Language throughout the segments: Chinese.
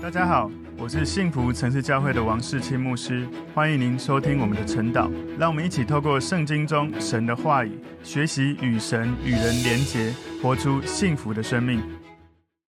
大家好，我是幸福城市教会的王世清牧师，欢迎您收听我们的晨祷。让我们一起透过圣经中神的话语，学习与神与人连结，活出幸福的生命。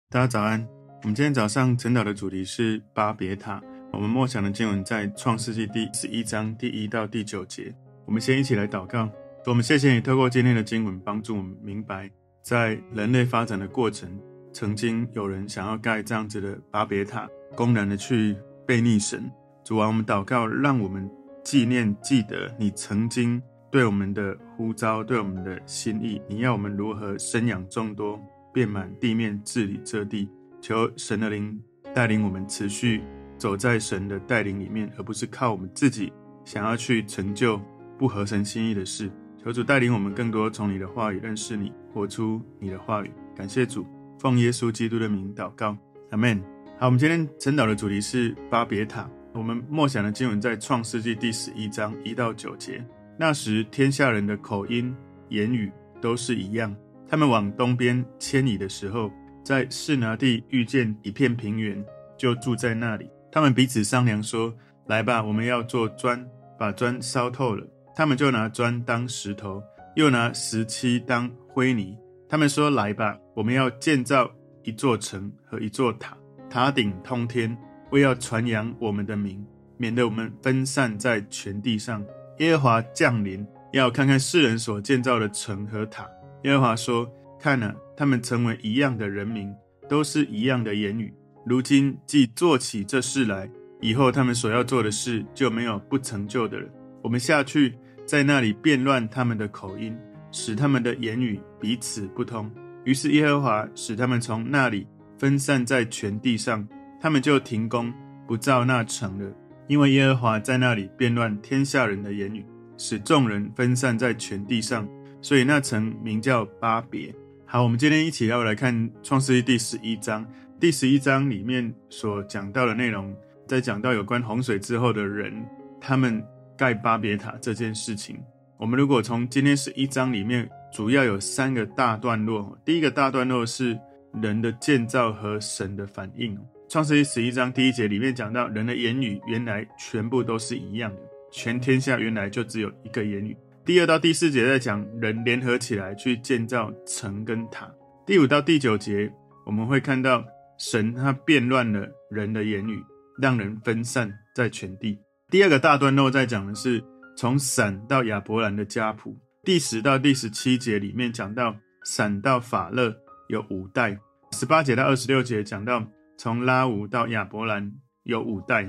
大家早安，我们今天早上晨祷的主题是巴别塔。我们默想的经文在创世纪第十一章第一到第九节。我们先一起来祷告。我们谢谢你透过今天的经文，帮助我们明白，在人类发展的过程。曾经有人想要盖这样子的巴别塔，公然的去背逆神。主啊，我们祷告，让我们纪念、记得你曾经对我们的呼召，对我们的心意。你要我们如何生养众多，遍满地面，治理这地。求神的灵带领我们持续走在神的带领里面，而不是靠我们自己想要去成就不合神心意的事。求主带领我们更多从你的话语认识你，活出你的话语。感谢主。奉耶稣基督的名祷告，阿门。好，我们今天晨祷的主题是巴别塔。我们默想的经文在创世纪第十一章一到九节。那时，天下人的口音、言语都是一样。他们往东边迁移的时候，在示拿地遇见一片平原，就住在那里。他们彼此商量说：“来吧，我们要做砖，把砖烧透了。”他们就拿砖当石头，又拿石漆当灰泥。他们说：“来吧，我们要建造一座城和一座塔，塔顶通天，为要传扬我们的名，免得我们分散在全地上。耶和华降临，要看看世人所建造的城和塔。耶和华说：看啊，他们成为一样的人民，都是一样的言语。如今既做起这事来，以后他们所要做的事就没有不成就的了。我们下去，在那里变乱他们的口音。”使他们的言语彼此不通，于是耶和华使他们从那里分散在全地上，他们就停工不造那城了，因为耶和华在那里变乱天下人的言语，使众人分散在全地上，所以那城名叫巴别。好，我们今天一起要来看创世记第十一章，第十一章里面所讲到的内容，在讲到有关洪水之后的人，他们盖巴别塔这件事情。我们如果从今天十一章里面，主要有三个大段落。第一个大段落是人的建造和神的反应。创世记十一章第一节里面讲到，人的言语原来全部都是一样的，全天下原来就只有一个言语。第二到第四节在讲人联合起来去建造城跟塔。第五到第九节我们会看到神他变乱了人的言语，让人分散在全地。第二个大段落在讲的是。从闪到亚伯兰的家谱，第十到第十七节里面讲到闪到法勒有五代，十八节到二十六节讲到从拉吾到亚伯兰有五代。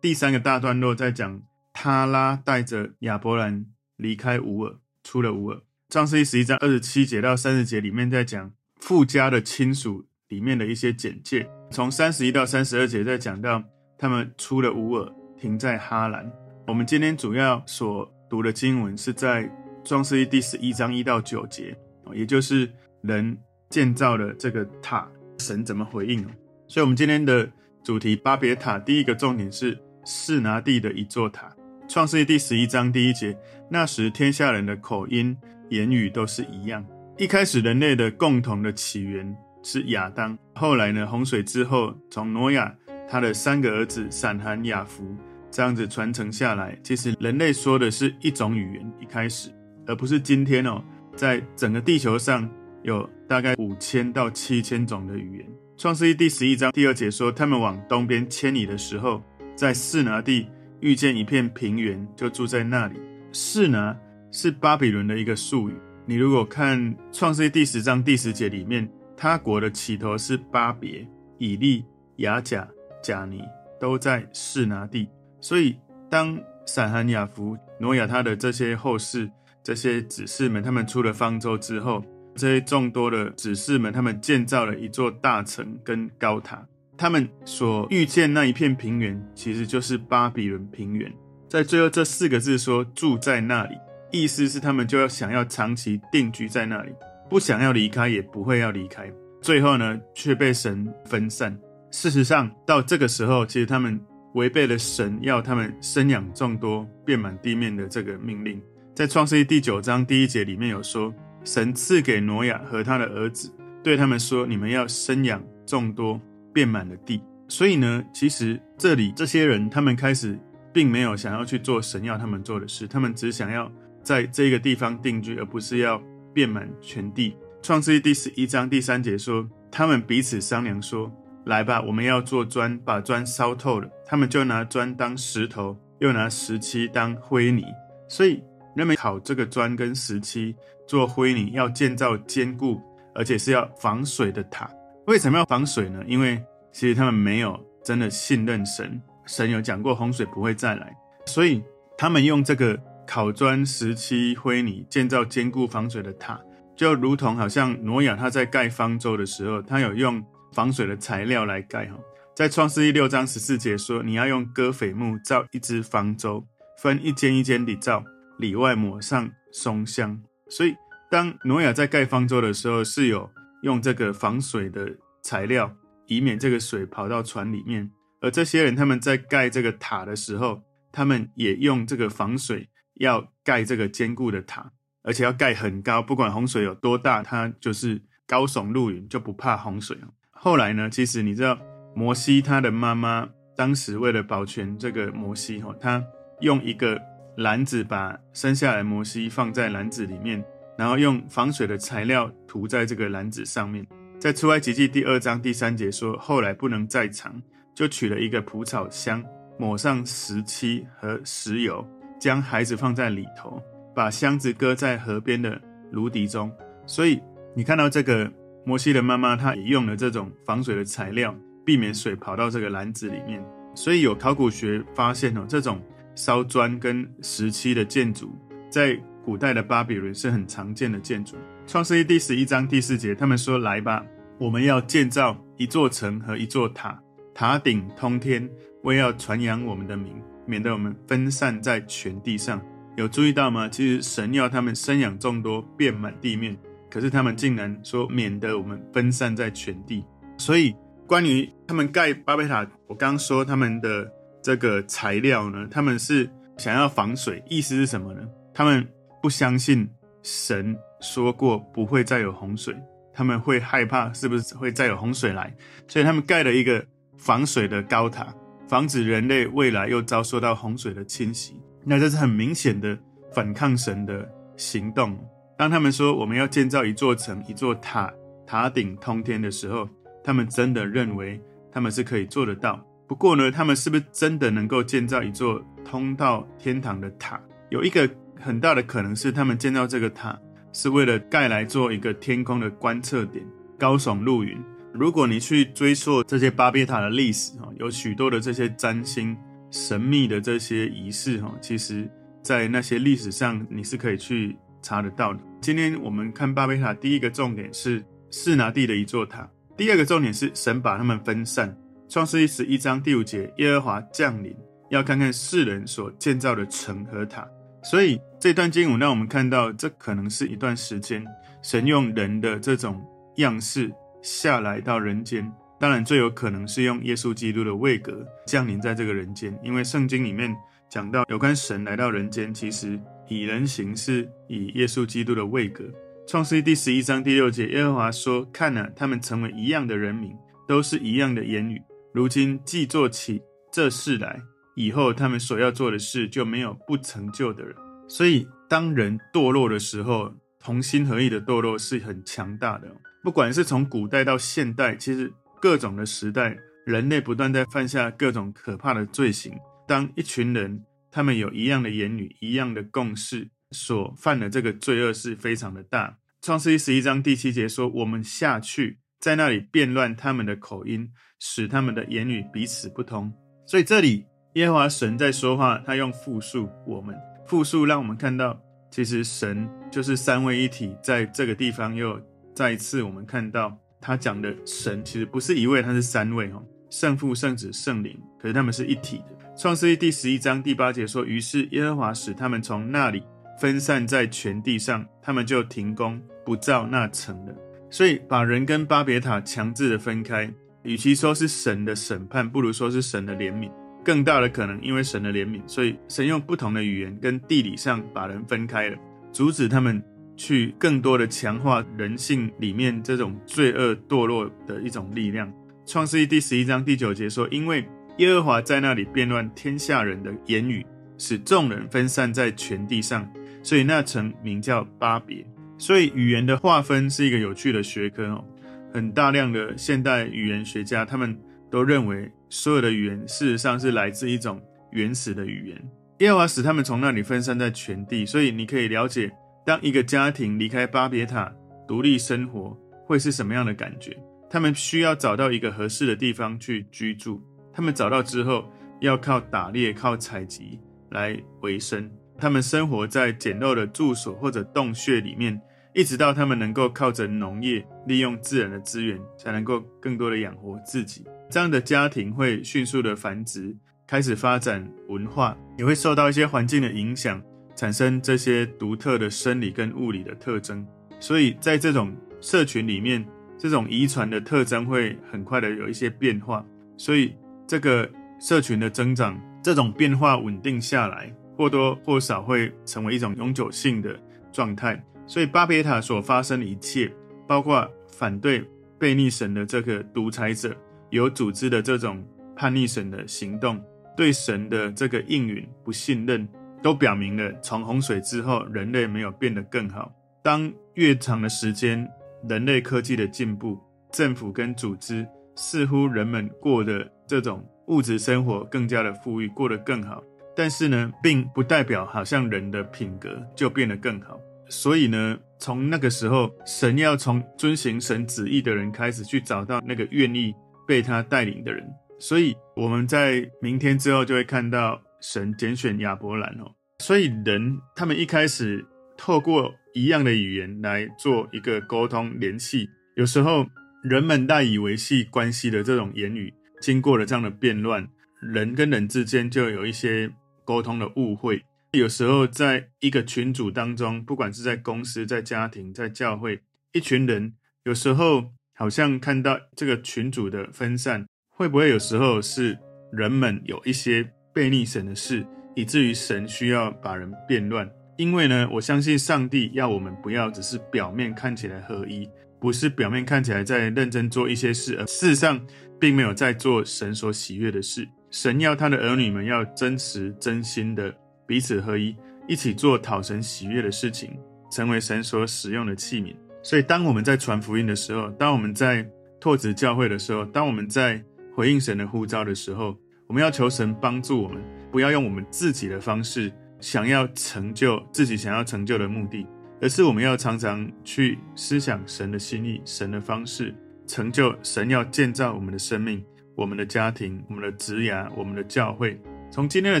第三个大段落在讲他拉带着亚伯兰离开乌尔，出了乌尔。创世记十一章二十七节到三十节里面在讲富家的亲属里面的一些简介。从三十一到三十二节在讲到他们出了乌尔，停在哈兰。我们今天主要所读的经文是在创世记第十一章一到九节，也就是人建造了这个塔，神怎么回应？所以，我们今天的主题巴别塔，第一个重点是示拿地的一座塔。创世记第十一章第一节，那时天下人的口音、言语都是一样。一开始人类的共同的起源是亚当，后来呢，洪水之后，从挪亚他的三个儿子闪、含、雅弗。这样子传承下来，其实人类说的是一种语言，一开始，而不是今天哦，在整个地球上有大概五千到七千种的语言。创世记第十一章第二节说，他们往东边迁移的时候，在示拿地遇见一片平原，就住在那里。示拿是巴比伦的一个术语。你如果看创世记第十章第十节里面，他国的起头是巴别、以利、亚甲、甲尼，都在示拿地。所以，当闪、含、雅弗、挪亚他的这些后世、这些子嗣们，他们出了方舟之后，这些众多的子嗣们，他们建造了一座大城跟高塔。他们所遇见那一片平原，其实就是巴比伦平原。在最后这四个字说“住在那里”，意思是他们就要想要长期定居在那里，不想要离开，也不会要离开。最后呢，却被神分散。事实上，到这个时候，其实他们。违背了神要他们生养众多、遍满地面的这个命令，在创世记第九章第一节里面有说，神赐给挪亚和他的儿子，对他们说：“你们要生养众多，遍满了地。”所以呢，其实这里这些人他们开始并没有想要去做神要他们做的事，他们只想要在这个地方定居，而不是要遍满全地。创世记第十一章第三节说，他们彼此商量说：“来吧，我们要做砖，把砖烧透了。”他们就拿砖当石头，又拿石漆当灰泥。所以，人们烤这个砖跟石漆做灰泥，要建造坚固而且是要防水的塔。为什么要防水呢？因为其实他们没有真的信任神。神有讲过洪水不会再来，所以他们用这个烤砖、石漆、灰泥建造坚固防水的塔。就如同好像挪亚他在盖方舟的时候，他有用防水的材料来盖哈。在创世记六章十四节说，你要用戈斐木造一只方舟，分一间一间地造，里外抹上松香。所以当挪亚在盖方舟的时候，是有用这个防水的材料，以免这个水跑到船里面。而这些人他们在盖这个塔的时候，他们也用这个防水，要盖这个坚固的塔。而且要盖很高，不管洪水有多大，它就是高耸入云，就不怕洪水。后来呢，其实你知道，摩西他的妈妈当时为了保全这个摩西，哈，他用一个篮子把生下来摩西放在篮子里面，然后用防水的材料涂在这个篮子上面。在出埃及记第二章第三节说，后来不能再藏，就取了一个蒲草箱，抹上石漆和石油，将孩子放在里头。把箱子搁在河边的芦荻中，所以你看到这个摩西的妈妈，她也用了这种防水的材料，避免水跑到这个篮子里面。所以有考古学发现哦，这种烧砖跟石漆的建筑，在古代的巴比伦是很常见的建筑。创世记第十一章第四节，他们说：“来吧，我们要建造一座城和一座塔，塔顶通天，为要传扬我们的名，免得我们分散在全地上。”有注意到吗？其实神要他们生养众多，遍满地面，可是他们竟然说免得我们分散在全地。所以关于他们盖巴别塔，我刚刚说他们的这个材料呢，他们是想要防水，意思是什么呢？他们不相信神说过不会再有洪水，他们会害怕是不是会再有洪水来，所以他们盖了一个防水的高塔，防止人类未来又遭受到洪水的侵袭。那这是很明显的反抗神的行动。当他们说我们要建造一座城、一座塔，塔顶通天的时候，他们真的认为他们是可以做得到。不过呢，他们是不是真的能够建造一座通到天堂的塔？有一个很大的可能是，他们建造这个塔是为了盖来做一个天空的观测点，高耸入云。如果你去追溯这些巴别塔的历史，哈，有许多的这些占星。神秘的这些仪式，哈，其实，在那些历史上你是可以去查得到的。今天我们看巴别塔，第一个重点是示拿地的一座塔，第二个重点是神把他们分散。创世记十一章第五节，耶和华降临，要看看世人所建造的城和塔。所以这段经文让我们看到，这可能是一段时间，神用人的这种样式下来到人间。当然，最有可能是用耶稣基督的位格降临在这个人间，因为圣经里面讲到有关神来到人间，其实以人行事，以耶稣基督的位格。创世记第十一章第六节，耶和华说：“看哪，他们成为一样的人民，都是一样的言语。如今既做起这事来，以后他们所要做的事就没有不成就的人。所以，当人堕落的时候，同心合意的堕落是很强大的。不管是从古代到现代，其实。各种的时代，人类不断在犯下各种可怕的罪行。当一群人他们有一样的言语、一样的共识，所犯的这个罪恶是非常的大。创世记十一章第七节说：“我们下去，在那里变乱他们的口音，使他们的言语彼此不通。”所以这里耶和华神在说话，他用复数，我们复数让我们看到，其实神就是三位一体，在这个地方又再一次我们看到。他讲的神其实不是一位，他是三位哦，圣父、圣子、圣灵，可是他们是一体的。创世记第十一章第八节说：“于是耶和华使他们从那里分散在全地上，他们就停工不造那城了。”所以把人跟巴别塔强制的分开，与其说是神的审判，不如说是神的怜悯。更大的可能，因为神的怜悯，所以神用不同的语言跟地理上把人分开了，阻止他们。去更多的强化人性里面这种罪恶堕落的一种力量，创世记第十一章第九节说：“因为耶和华在那里变乱天下人的言语，使众人分散在全地上，所以那城名叫巴别。”所以语言的划分是一个有趣的学科哦。很大量的现代语言学家，他们都认为所有的语言事实上是来自一种原始的语言。耶和华使他们从那里分散在全地，所以你可以了解，当一个家庭离开巴别塔独立生活，会是什么样的感觉。他们需要找到一个合适的地方去居住。他们找到之后，要靠打猎、靠采集来维生。他们生活在简陋的住所或者洞穴里面，一直到他们能够靠着农业，利用自然的资源，才能够更多的养活自己。这样的家庭会迅速的繁殖，开始发展文化，也会受到一些环境的影响，产生这些独特的生理跟物理的特征。所以在这种社群里面，这种遗传的特征会很快的有一些变化，所以这个社群的增长，这种变化稳定下来，或多或少会成为一种永久性的状态。所以巴别塔所发生的一切，包括反对被逆神的这个独裁者，有组织的这种叛逆神的行动，对神的这个应允不信任，都表明了从洪水之后，人类没有变得更好。当越长的时间，人类科技的进步，政府跟组织似乎人们过的这种物质生活更加的富裕，过得更好。但是呢，并不代表好像人的品格就变得更好。所以呢，从那个时候，神要从遵行神旨意的人开始去找到那个愿意被他带领的人。所以我们在明天之后就会看到神拣选亚伯兰哦。所以人他们一开始透过。一样的语言来做一个沟通联系，有时候人们赖以维系关系的这种言语，经过了这样的变乱，人跟人之间就有一些沟通的误会。有时候在一个群组当中，不管是在公司、在家庭、在教会，一群人有时候好像看到这个群组的分散，会不会有时候是人们有一些悖逆神的事，以至于神需要把人变乱？因为呢，我相信上帝要我们不要只是表面看起来合一，不是表面看起来在认真做一些事，而事实上并没有在做神所喜悦的事。神要他的儿女们要真实真心的彼此合一，一起做讨神喜悦的事情，成为神所使用的器皿。所以，当我们在传福音的时候，当我们在拓殖教会的时候，当我们在回应神的呼召的时候，我们要求神帮助我们，不要用我们自己的方式。想要成就自己想要成就的目的，而是我们要常常去思想神的心意、神的方式，成就神要建造我们的生命、我们的家庭、我们的职涯、我们的教会。从今天的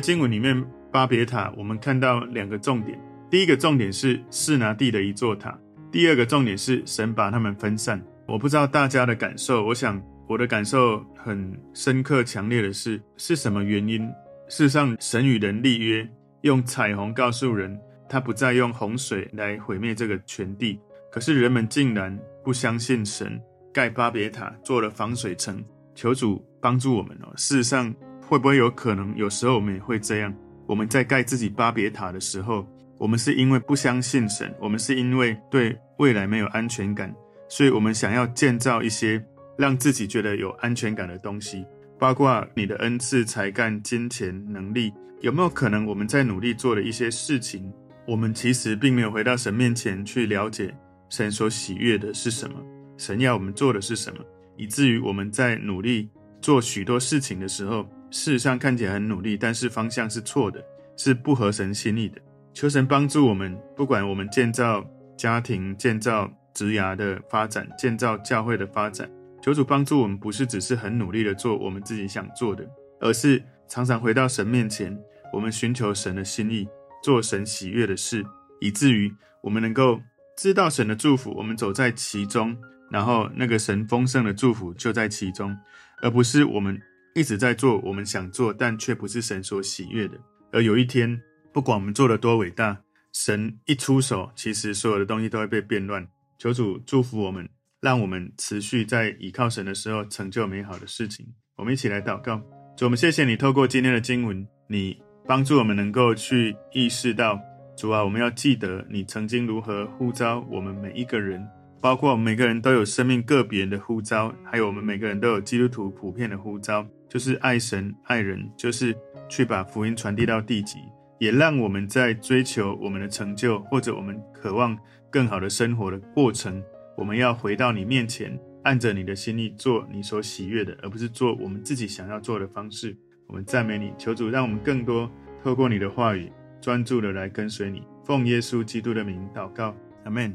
经文里面，巴别塔，我们看到两个重点：第一个重点是示拿地的一座塔；第二个重点是神把他们分散。我不知道大家的感受，我想我的感受很深刻、强烈的是，是什么原因？事实上，神与人立约。用彩虹告诉人，他不再用洪水来毁灭这个全地。可是人们竟然不相信神，盖巴别塔做了防水层。求主帮助我们哦。事实上，会不会有可能，有时候我们也会这样？我们在盖自己巴别塔的时候，我们是因为不相信神，我们是因为对未来没有安全感，所以我们想要建造一些让自己觉得有安全感的东西，包括你的恩赐、才干、金钱、能力。有没有可能我们在努力做的一些事情，我们其实并没有回到神面前去了解神所喜悦的是什么，神要我们做的是什么，以至于我们在努力做许多事情的时候，事实上看起来很努力，但是方向是错的，是不合神心意的。求神帮助我们，不管我们建造家庭、建造职涯的发展、建造教会的发展，求主帮助我们，不是只是很努力的做我们自己想做的，而是常常回到神面前。我们寻求神的心意，做神喜悦的事，以至于我们能够知道神的祝福，我们走在其中，然后那个神丰盛的祝福就在其中，而不是我们一直在做我们想做，但却不是神所喜悦的。而有一天，不管我们做的多伟大，神一出手，其实所有的东西都会被变乱。求主祝福我们，让我们持续在倚靠神的时候成就美好的事情。我们一起来祷告，主，我们谢谢你透过今天的经文，你。帮助我们能够去意识到，主啊，我们要记得你曾经如何呼召我们每一个人，包括我们每个人都有生命个别的呼召，还有我们每个人都有基督徒普遍的呼召，就是爱神爱人，就是去把福音传递到地极，也让我们在追求我们的成就或者我们渴望更好的生活的过程，我们要回到你面前，按着你的心意做你所喜悦的，而不是做我们自己想要做的方式。我们赞美你，求主让我们更多透过你的话语，专注的来跟随你。奉耶稣基督的名祷告，阿门。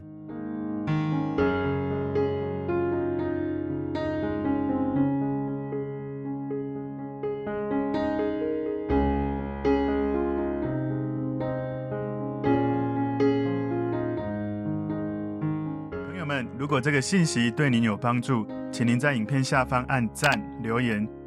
如果这个信息对您有帮助，请您在影片下方按赞、留言，